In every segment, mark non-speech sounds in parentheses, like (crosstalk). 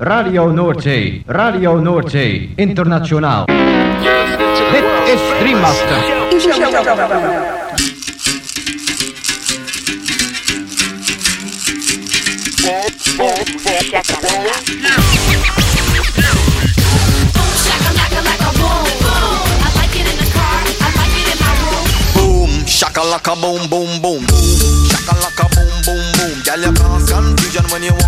Radio Noordzee, Radio Noordzee, internationaal. Dit is Dreammaster. Boom, shakalaka boom boom boom. Shakalaka boom boom boom. Girl, you cause confusion when you walk.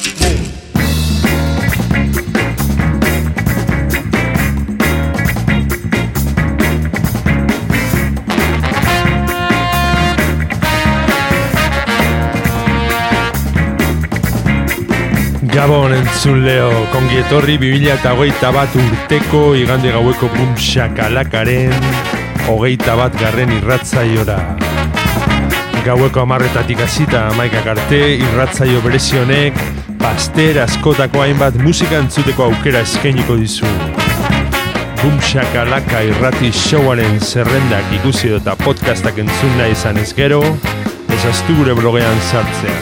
Gabon entzun leo, kongi etorri 2008 bat urteko igande gaueko bum shakalakaren hogeita bat garren irratzaiora. Gaueko amarretatik hasita amaikak arte irratzaio berezionek paster askotako hainbat musika entzuteko aukera eskainiko dizu. Bum shakalaka irrati showaren zerrendak ikusi eta podcastak entzun nahi izan ez gero, ezaztu gure blogean sartzea.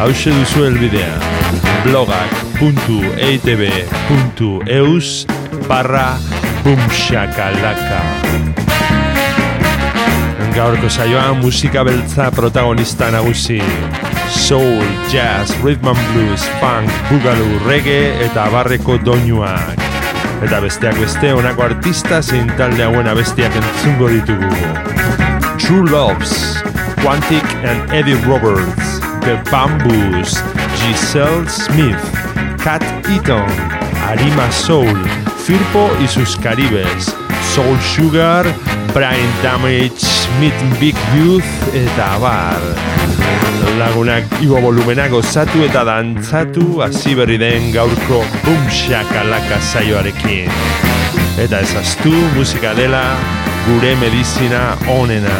Hauxe duzu helbidea blogak.eitb.eus barra bumshakalaka Gaurko saioa musika beltza protagonista nagusi. Soul, jazz, rhythm and blues, funk, boogaloo, reggae eta barreko doinuak. Eta besteak beste honako artista zein talde hauen abestiak entzungo ditugu. True Loves, Quantic and Eddie Roberts, The Bamboos, Giselle Smith, Cat Eaton, Arima Soul, Firpo y sus Caribes, Soul Sugar, Brain Damage, Meet Big Youth eta abar. Lagunak igo volumenak gozatu eta dantzatu hasi berri den gaurko Boom Shakalaka saioarekin. Eta ezaztu musika dela gure medizina onena.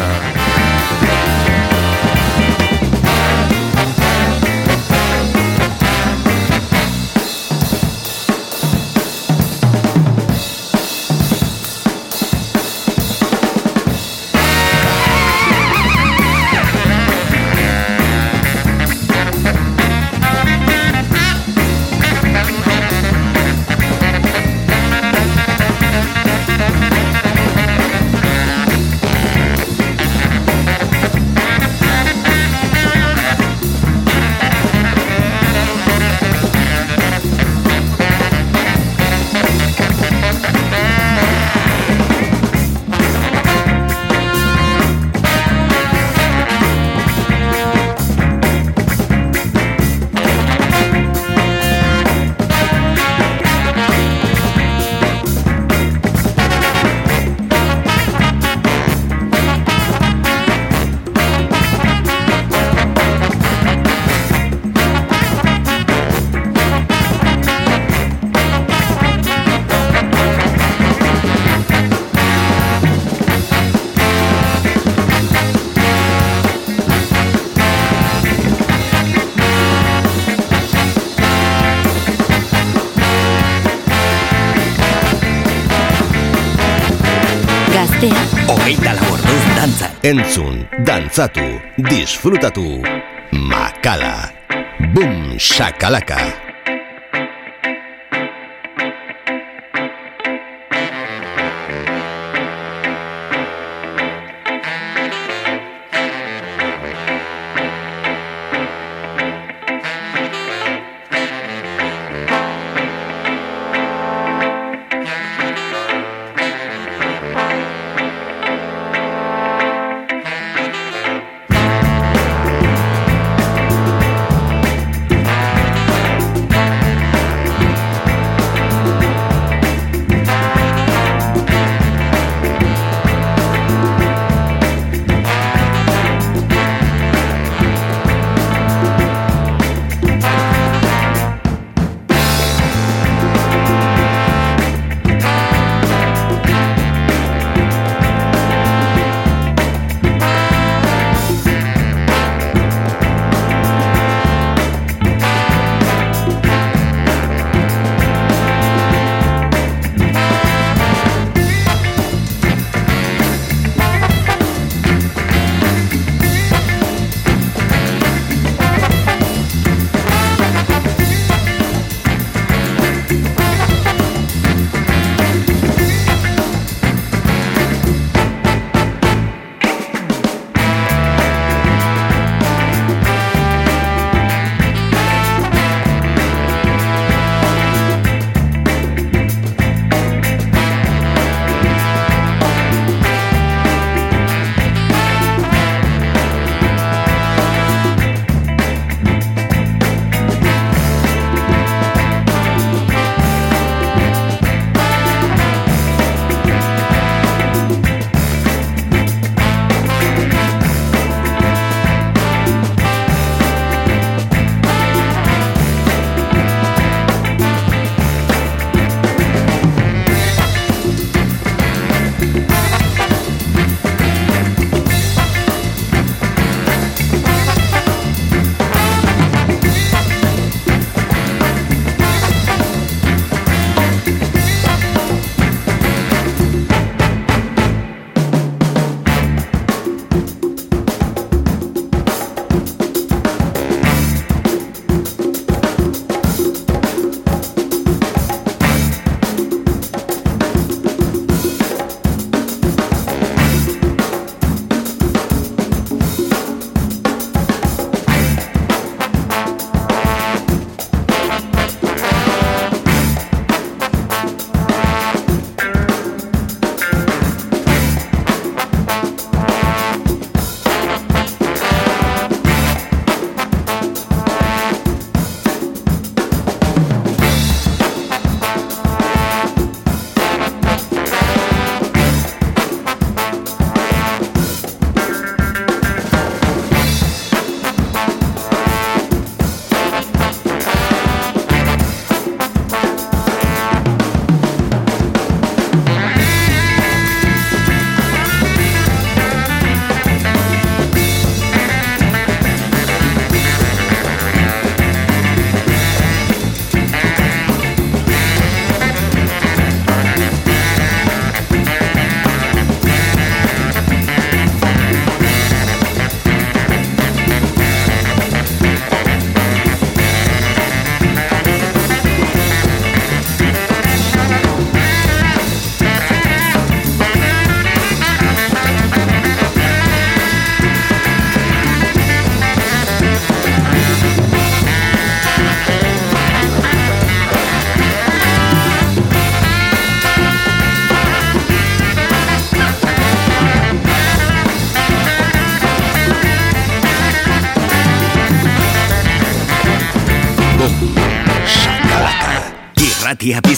Entzun, dantzatu, disfrutatu. Makala. Boom shakalaka.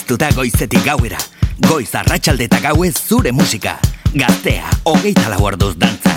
Piztuta goizetik gauera. Goiz arratsalde eta gauez zure musika. Gaztea, hogeita lau orduz dantzan.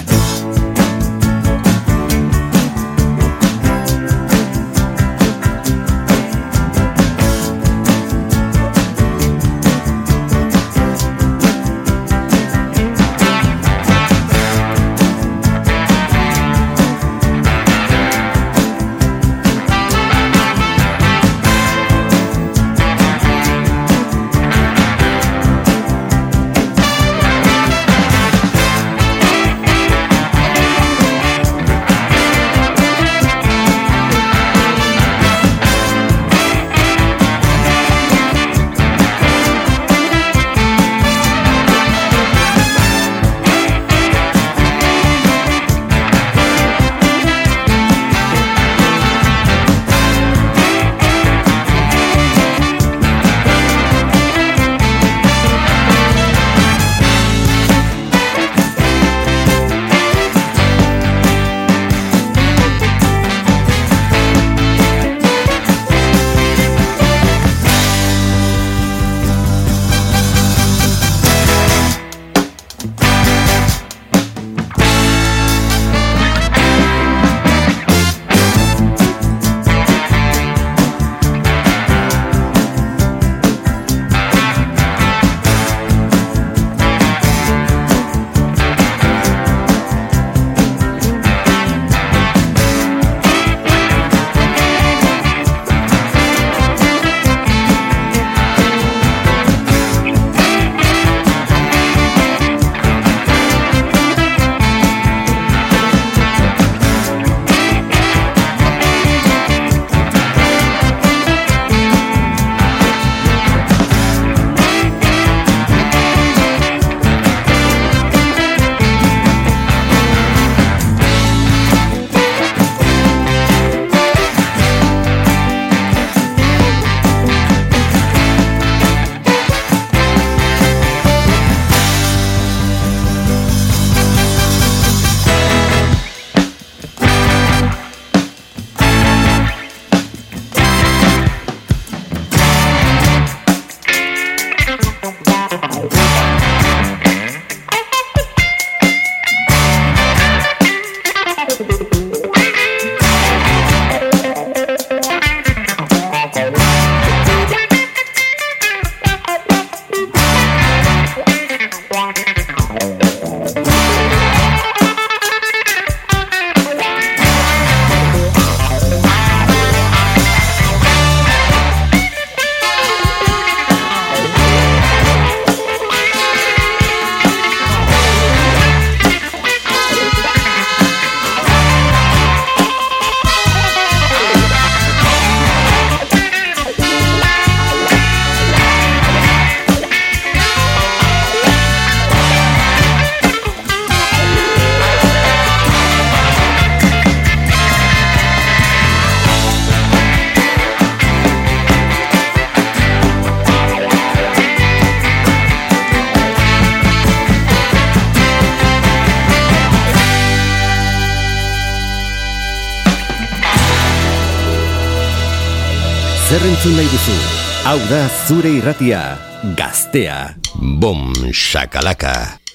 Entzun nahi duzu. Hau da zure irratia, gaztea. Bom, shakalaka.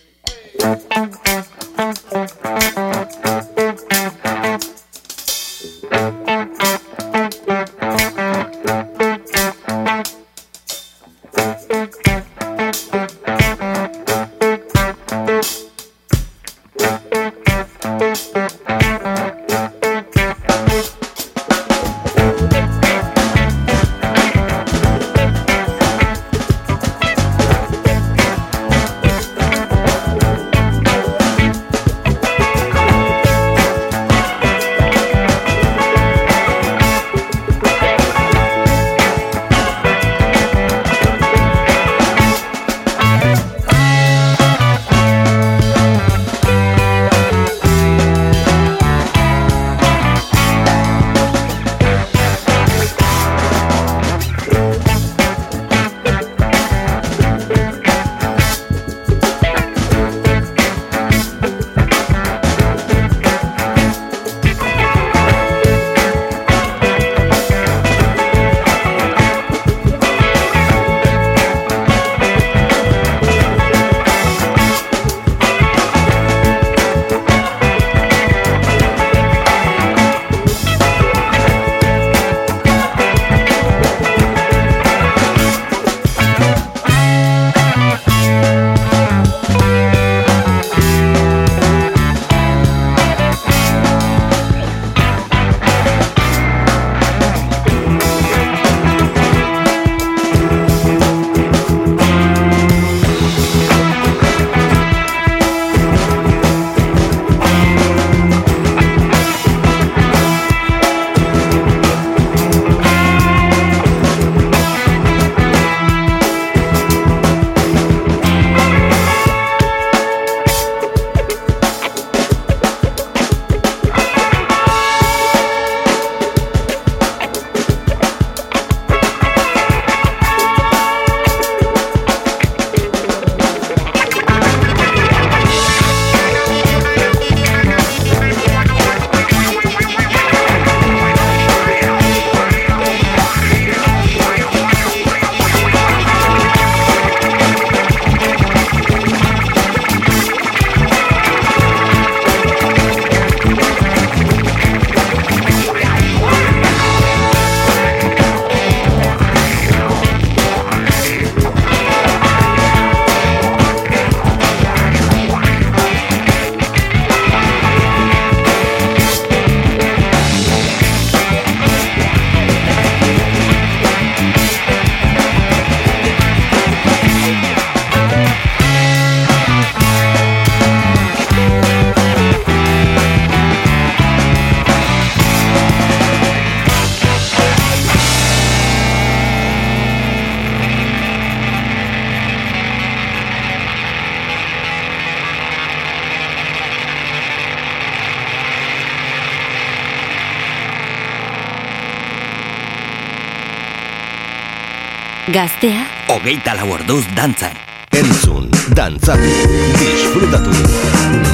Gaztea? Ogeita lau orduz dantzan. Entzun, dantzatu, disfrutatu.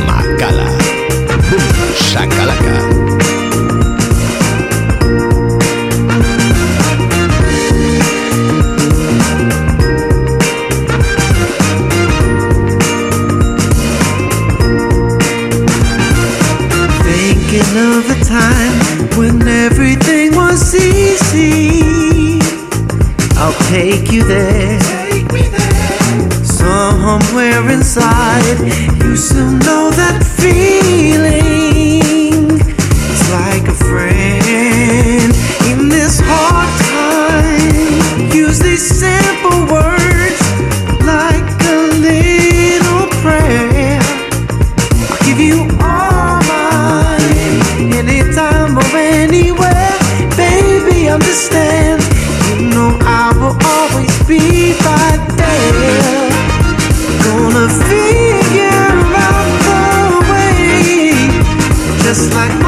Makala. Shakalaka Shakalaka. take you there. Take me there. Somewhere inside, you still know that just like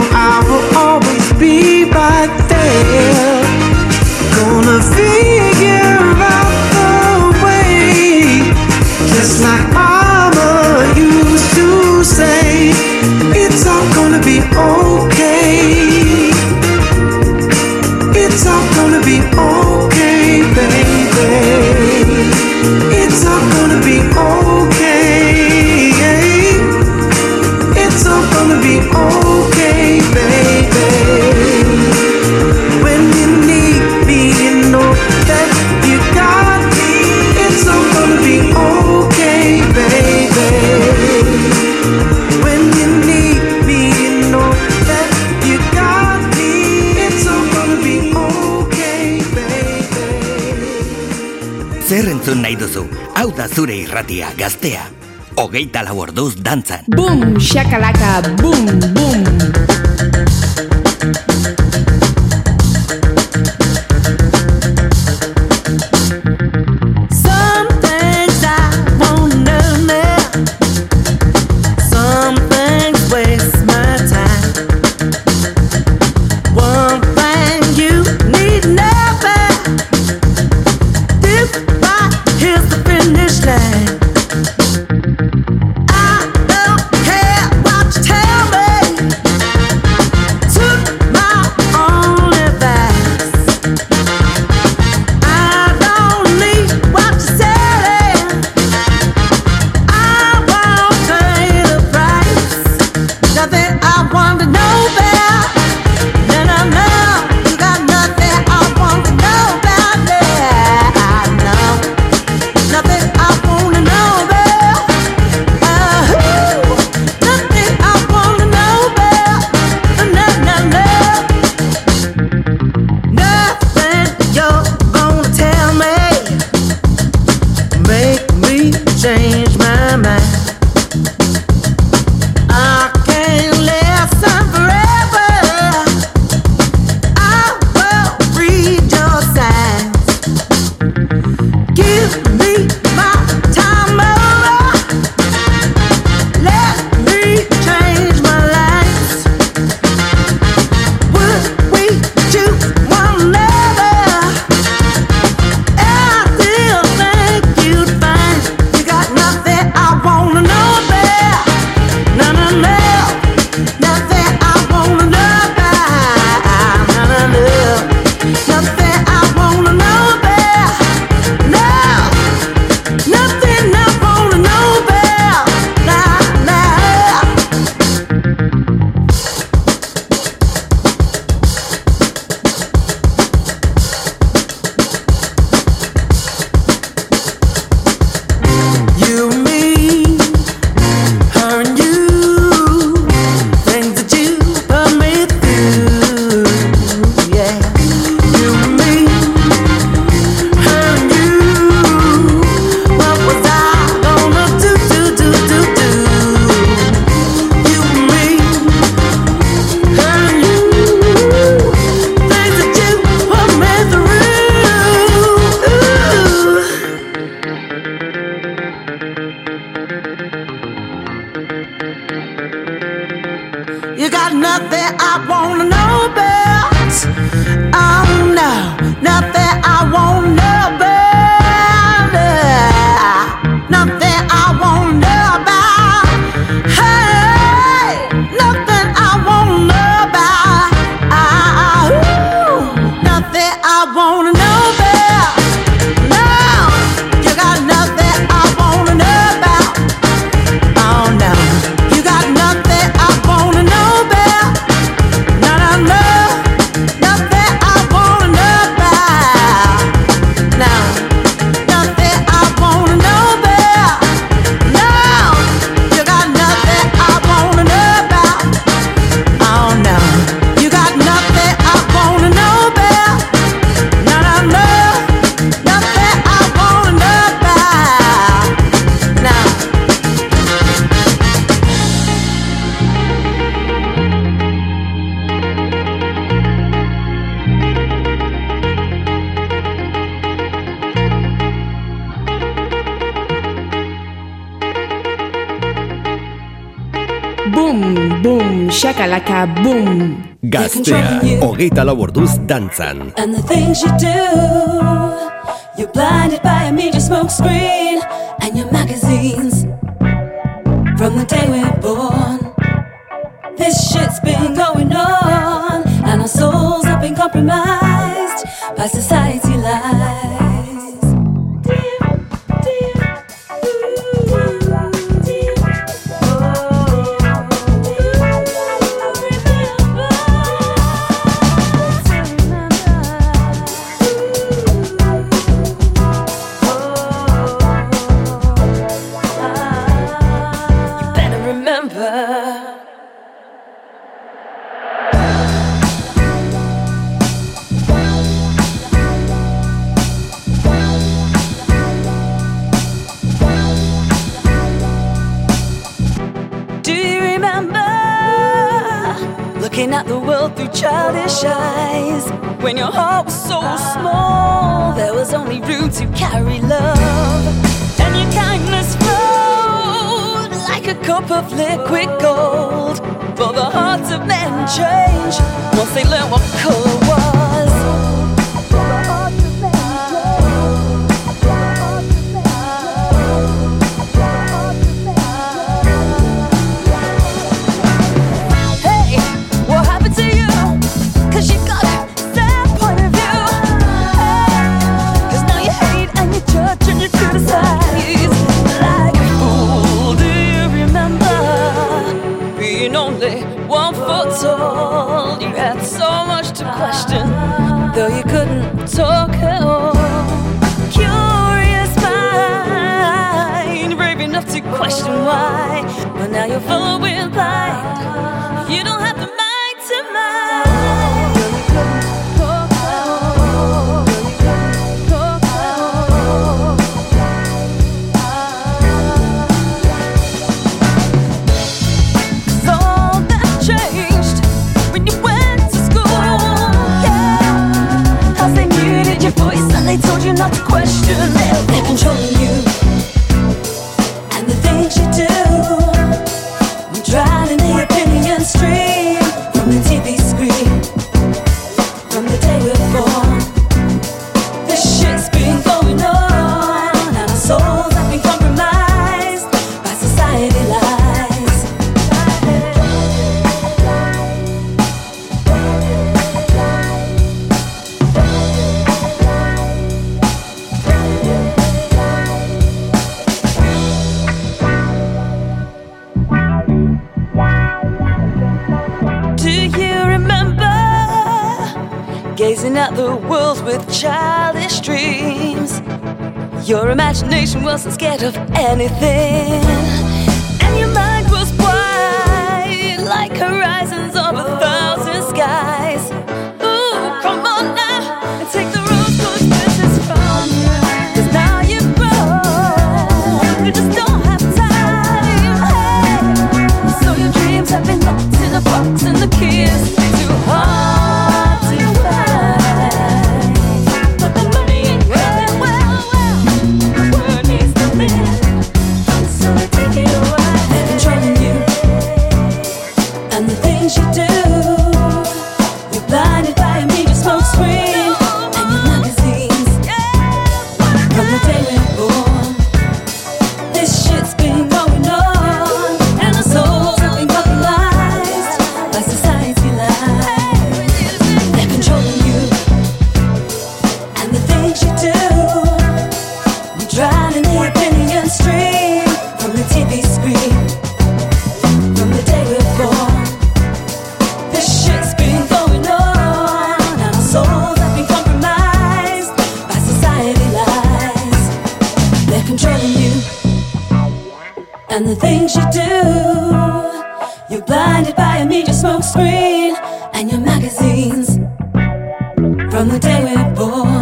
I da zure irratia gaztea. Hogeita lau orduz dantzan. Bum, shakalaka, bum, bum. You got nothing I wanna know about. Oh no, nothing I wanna know about. txakalaka boom. Gaztea, hogeita lau orduz dantzan. And the things you do You're blinded by a major smoke screen And your magazines. From the day when of liquid gold. But the hearts of men change once they learn what color. of anything. and the things you do. You're blinded by a media smoke screen and your magazines from the day we were born.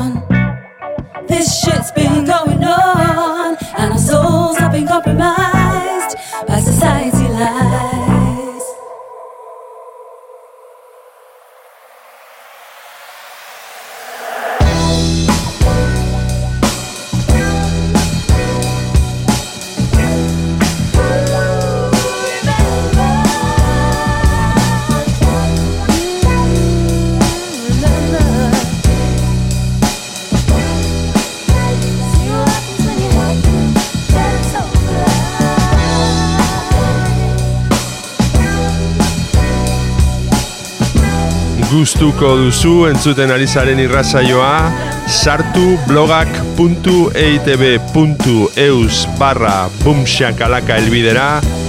gustuko duzu entzuten ari zaren irrazaioa sartu blogak.eitb.eus barra bumxakalaka elbidera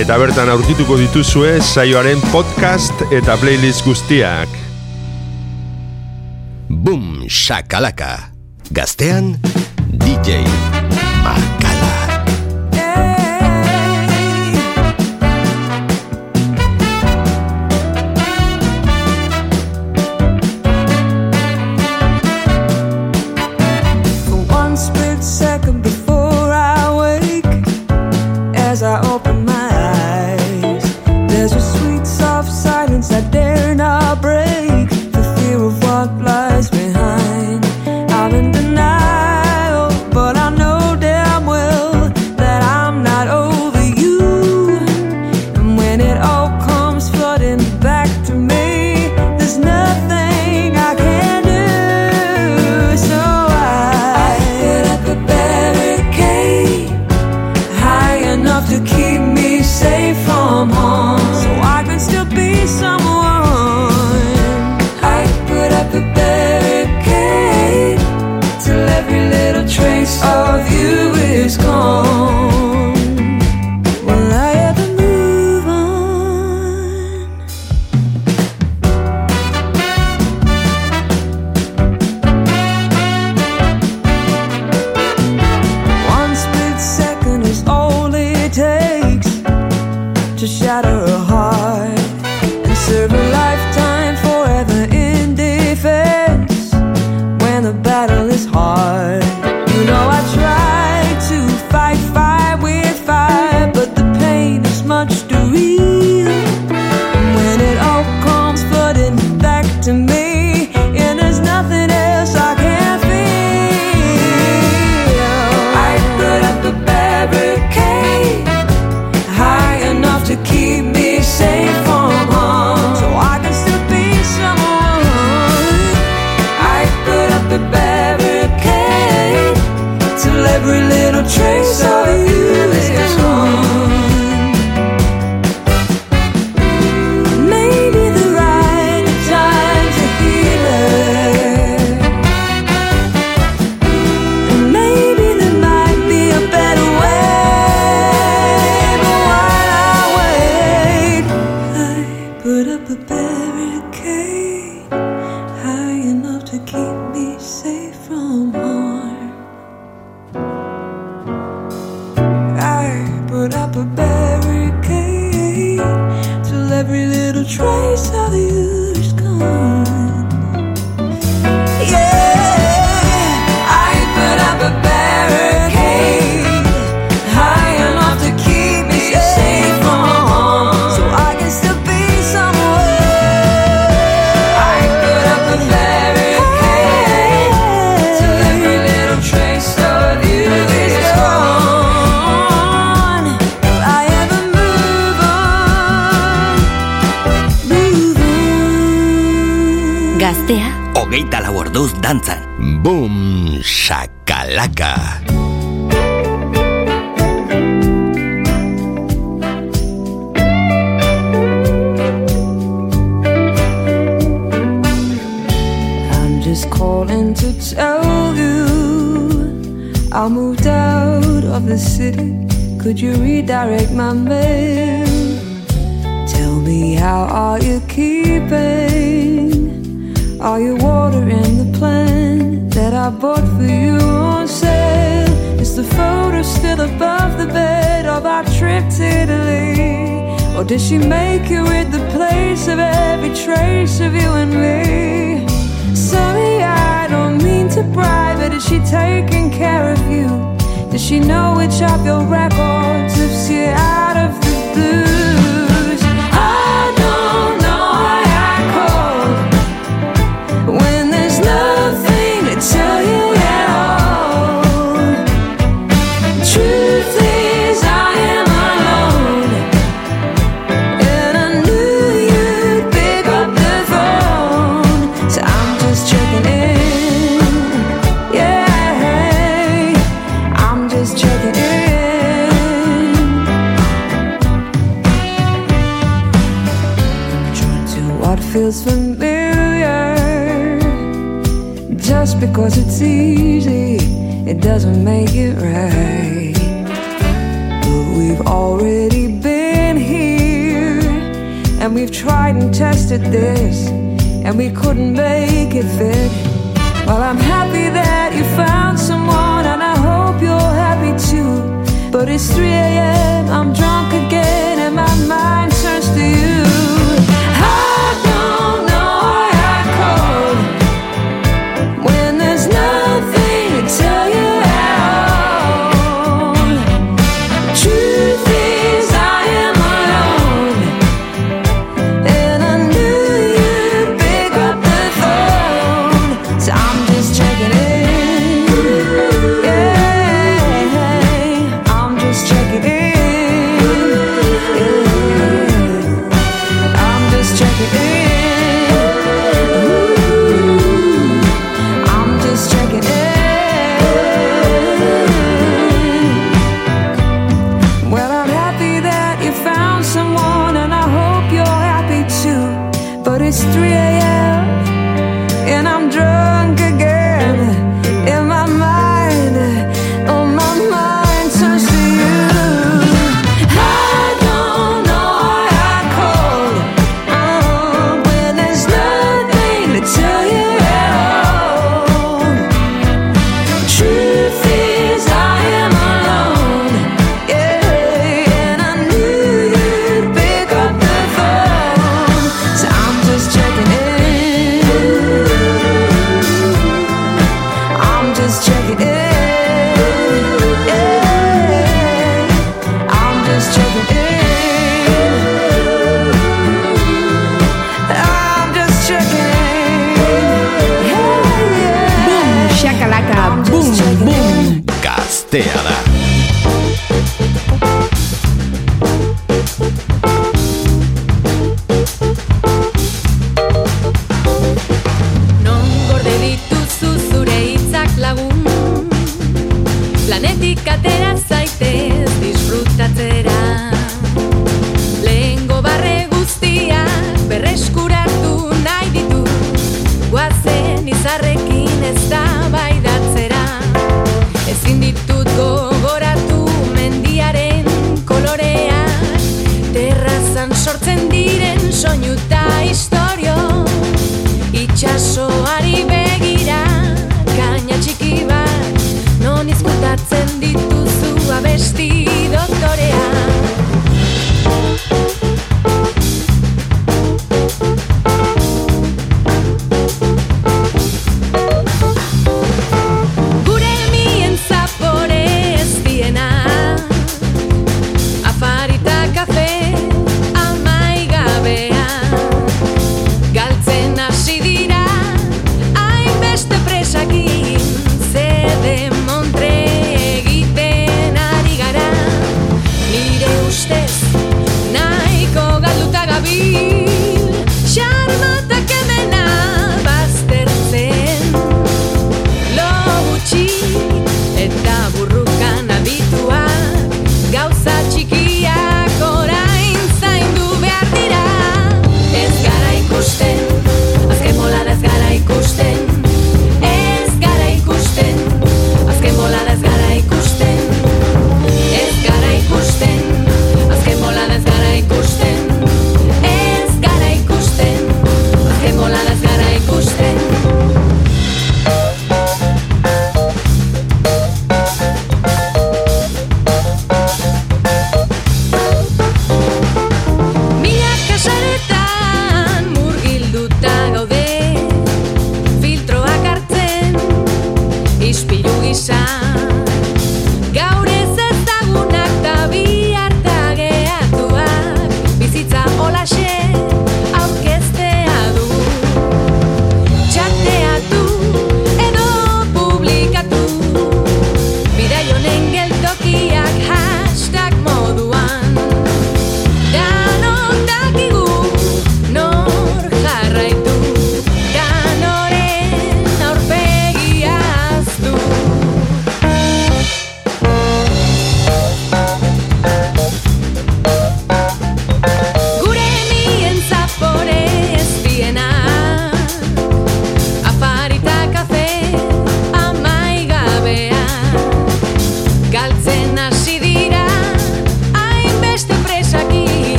eta bertan aurkituko dituzue saioaren podcast eta playlist guztiak. Bum Shakalaka. Gaztean, DJ.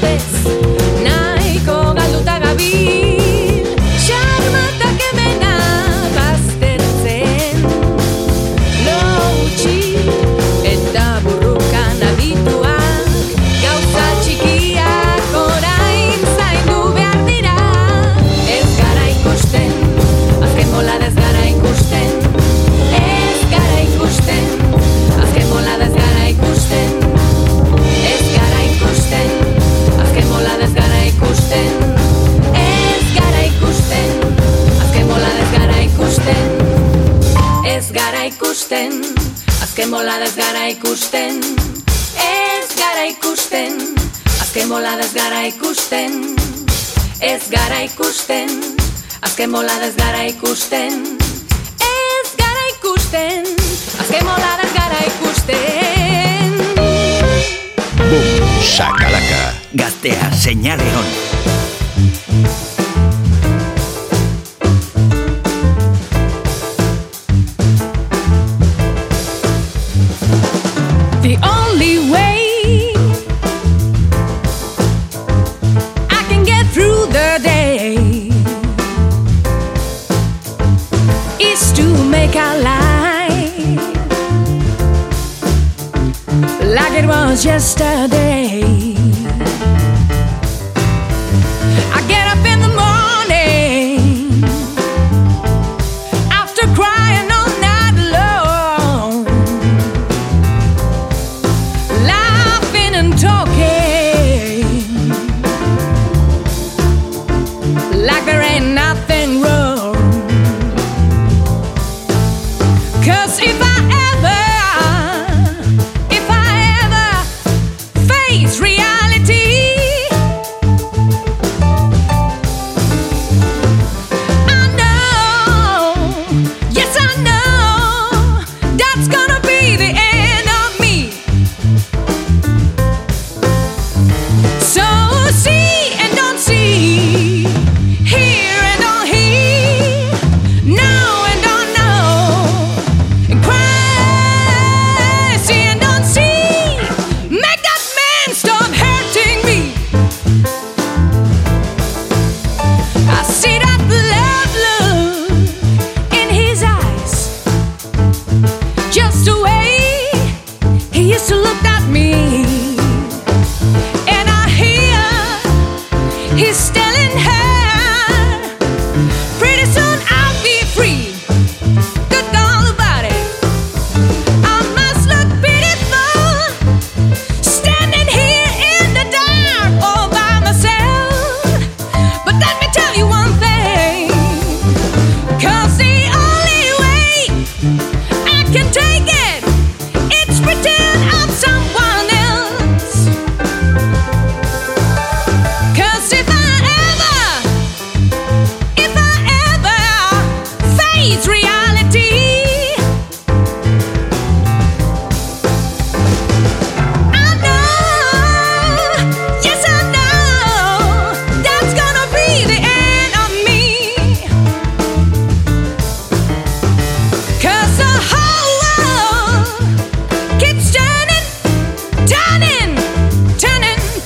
space Azken bolada ez gara ikusten. Ez gara ikusten. Azken bolada ez gara ikusten. Bum, sakalaka Gaztea, seinale hon. Cause if I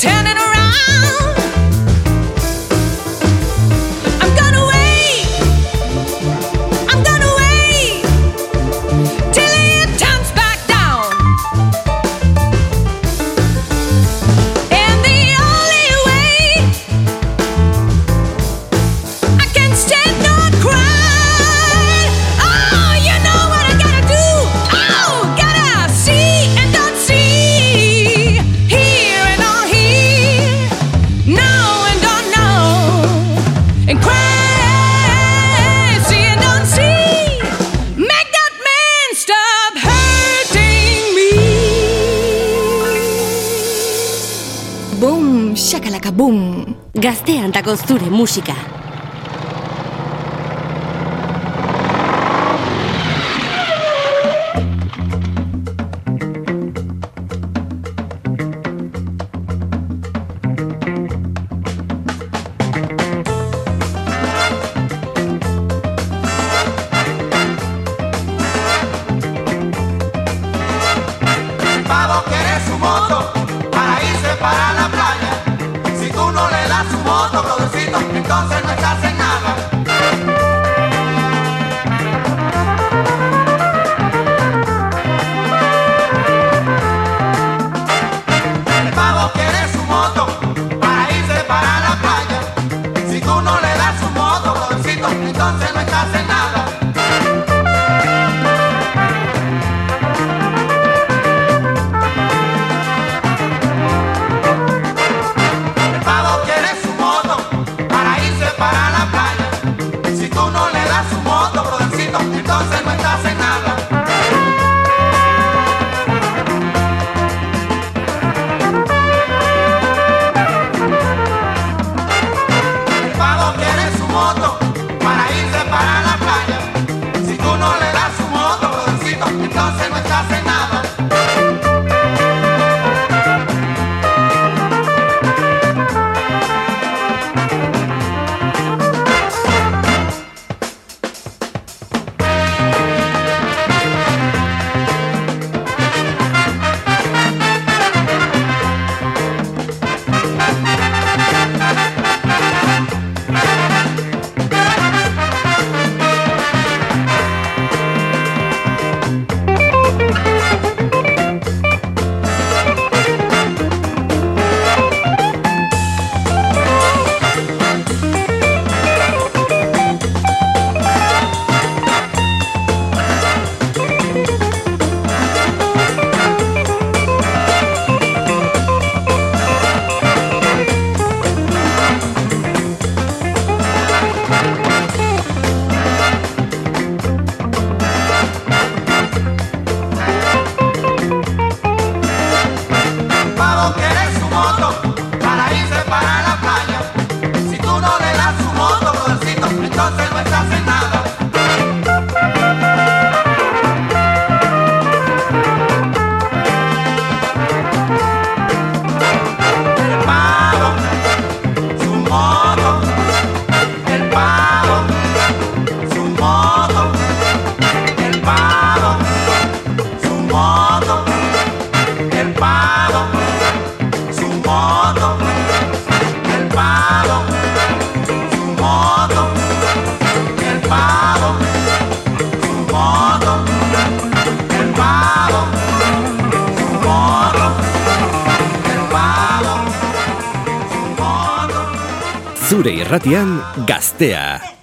Turning música. Zure irratian gaztea.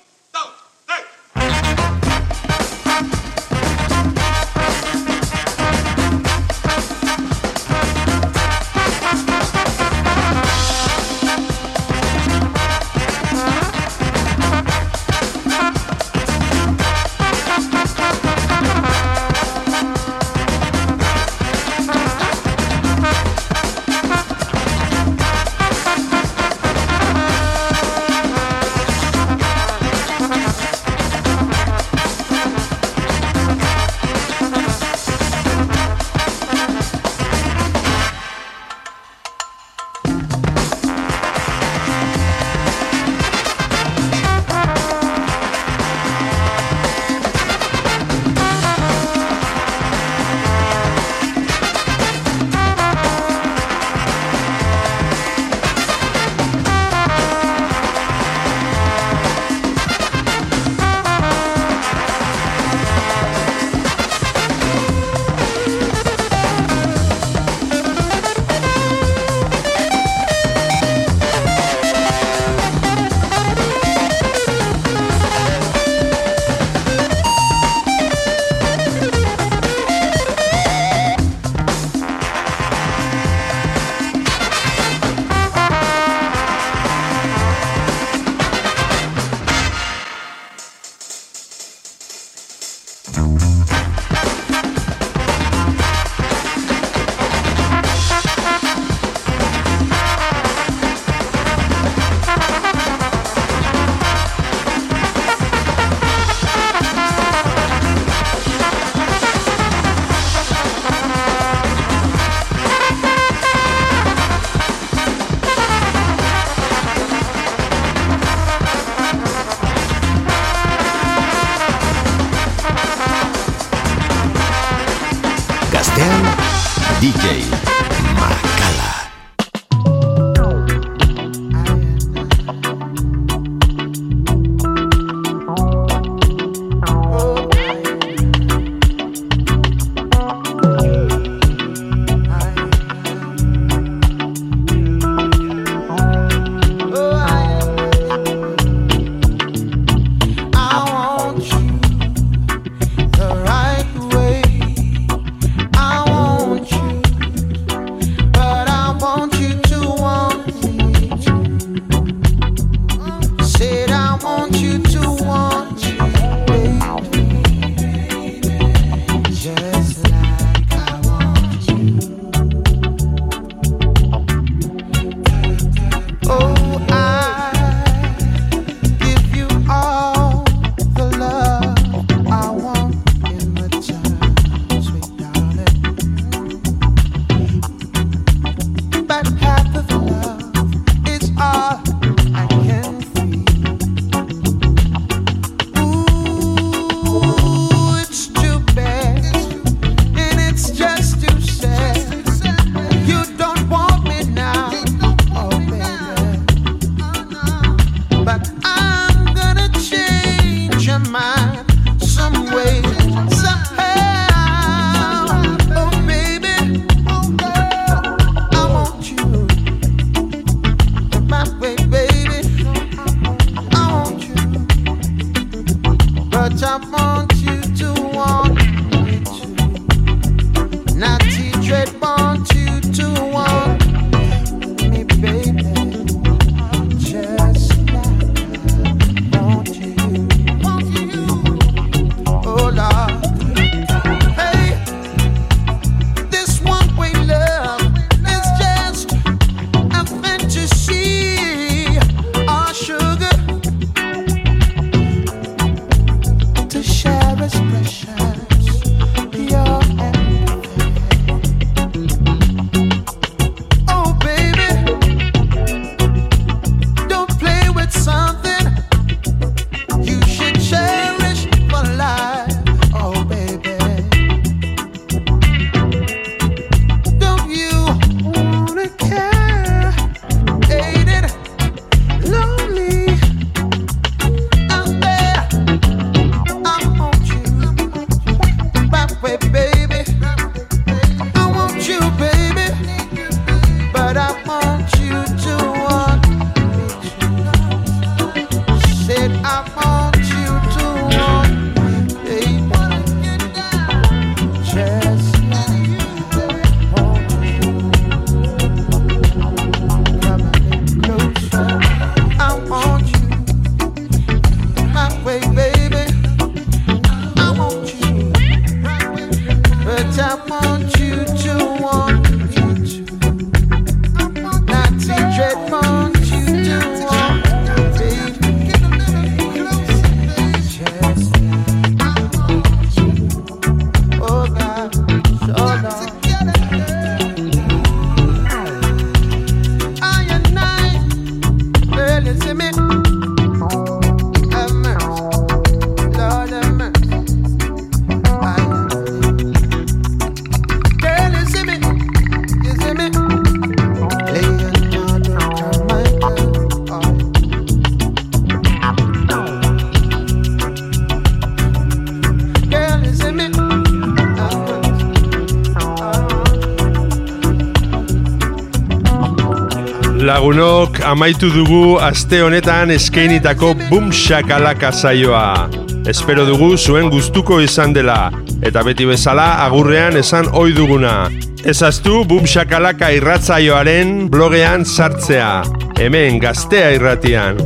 amaitu dugu aste honetan eskeinitako bumxakalaka saioa. Espero dugu zuen gustuko izan dela, eta beti bezala agurrean esan ohi duguna. Ezaztu bumxakalaka irratzaioaren blogean sartzea, hemen gaztea irratian.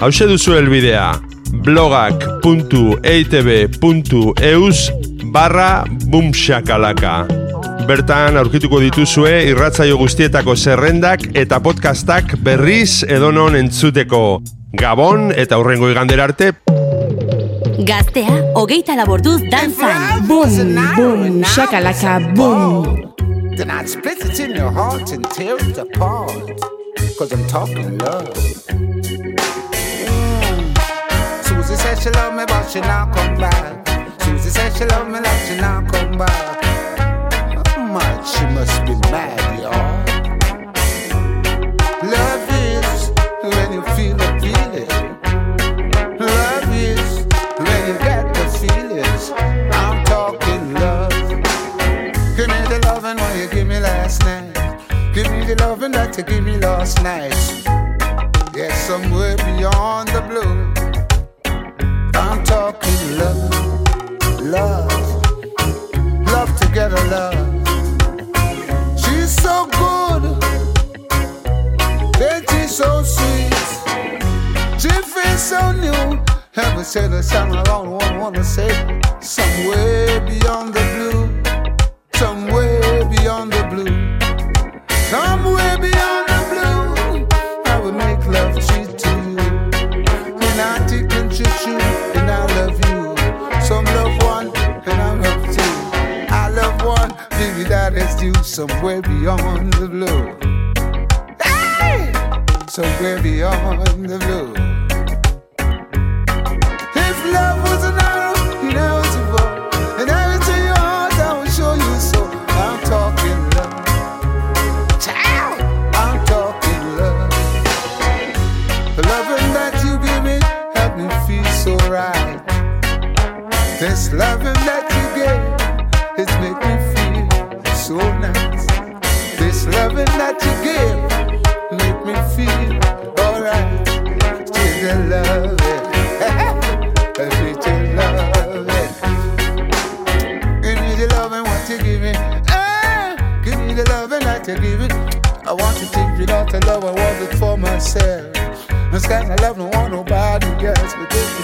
Hau duzu helbidea, blogak.eitb.eus barra bumxakalaka. Bumxakalaka. Bertan aurkituko dituzue irratzaio guztietako zerrendak eta podcastak berriz edonon entzuteko. Gabon eta hurrengo igander arte. Gaztea, hogeita laborduz danzan. Bum, bum, shakalaka, bum. Then I'd split it in your heart and tear it apart. Cause I'm talking love. Susie said she loved me, but she now come back. Susie said she loved me, but she now come back. She must be mad,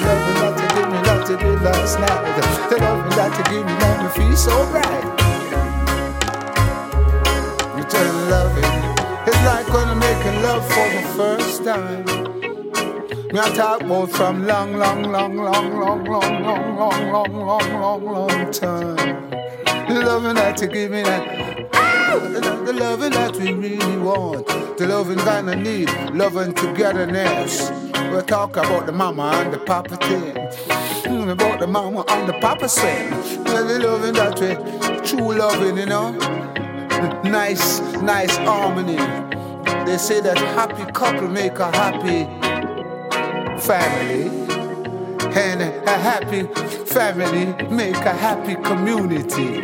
else. But this the loving that you give me, that you did last night. The loving that you give me, make me feel so right. Tell loving. It's like when I'm making love for the first time. Me I talk about from long, long, long, long, long, long, long, long, long, long, long, long time. The loving that you give me that. ah, The, loving that we really want. The loving kind of need. Loving togetherness. We'll talk about the mama and the papa thing. Mm, About the mama and the papa thing. The loving that we true loving, you know. Nice, nice harmony. They say that happy couple make a happy family. And a happy family make a happy community.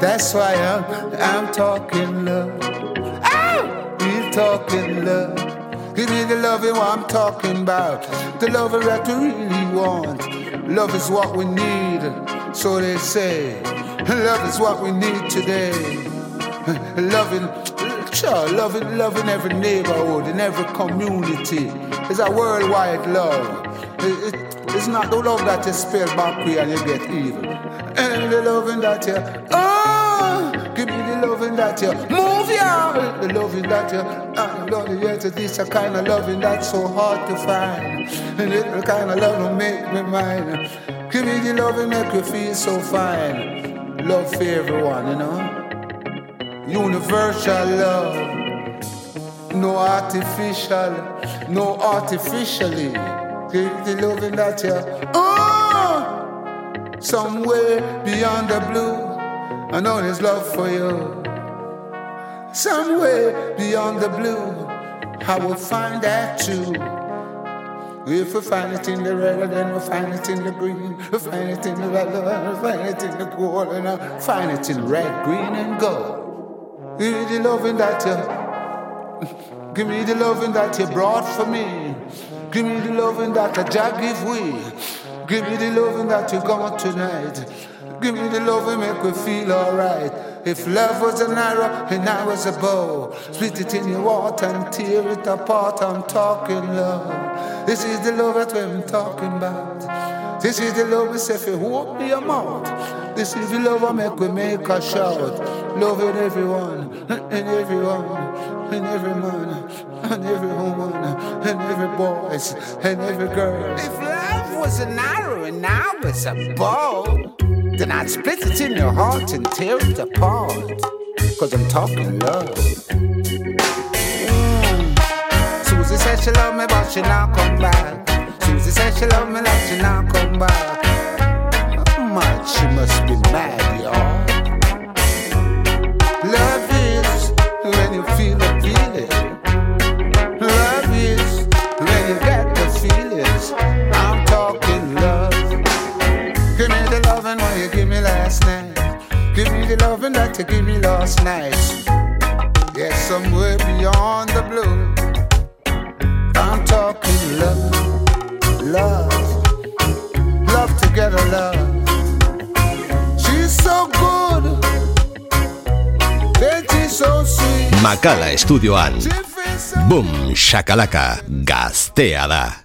That's why I'm, I'm talking love. Ah! We're talking love. Give me the what I'm talking about. The love that we really want. Love is what we need. So they say. Love is what we need today. Loving, sure, loving, loving every neighborhood in every community. It's a worldwide love. It- it- it's not the love that you spell back and you get evil. And the loving that you, oh, loving that you move ya. The loving that you, I'm ah, loving yet this a kind of loving that's so hard to find. And it's the kind of love that make me mine. Give me the loving make you feel so fine. Love for everyone, you know. Universal love. No artificial, no artificially. Give the loving that you, oh, somewhere beyond the blue. I know there's love for you. Somewhere beyond the blue, I will find that too. If we find it in the red, then we find it in the green. We find it in the yellow, we find it in the gold, and I find it in red, green, and gold. Give me the loving that you, (laughs) give me the loving that you brought for me. Give me the loving that I Jah give we. Give me the loving that you got tonight. Give me the loving make we feel alright. If love was an arrow and I was a bow, split it in your water and tear it apart. I'm talking love. This is the love that I'm talking about. This is the love we say if you open your mouth. This is the love I make we make a shout. Love Loving everyone and everyone and every man and every woman and every boys and every girl. If love was an arrow and I was a bow, then I'd split it in your heart and tear it apart. Cause I'm talking love. Mm. Susie said she love me, but she not come back. Susie said she love me, but she not come back. How she must be mad, y'all. To give me last night. Yes, somewhere beyond the blue. I'm talking love, love, love together, love. She's so good, then she's so sweet. Makala estudioan. Boom, shakalaka, gaztea da.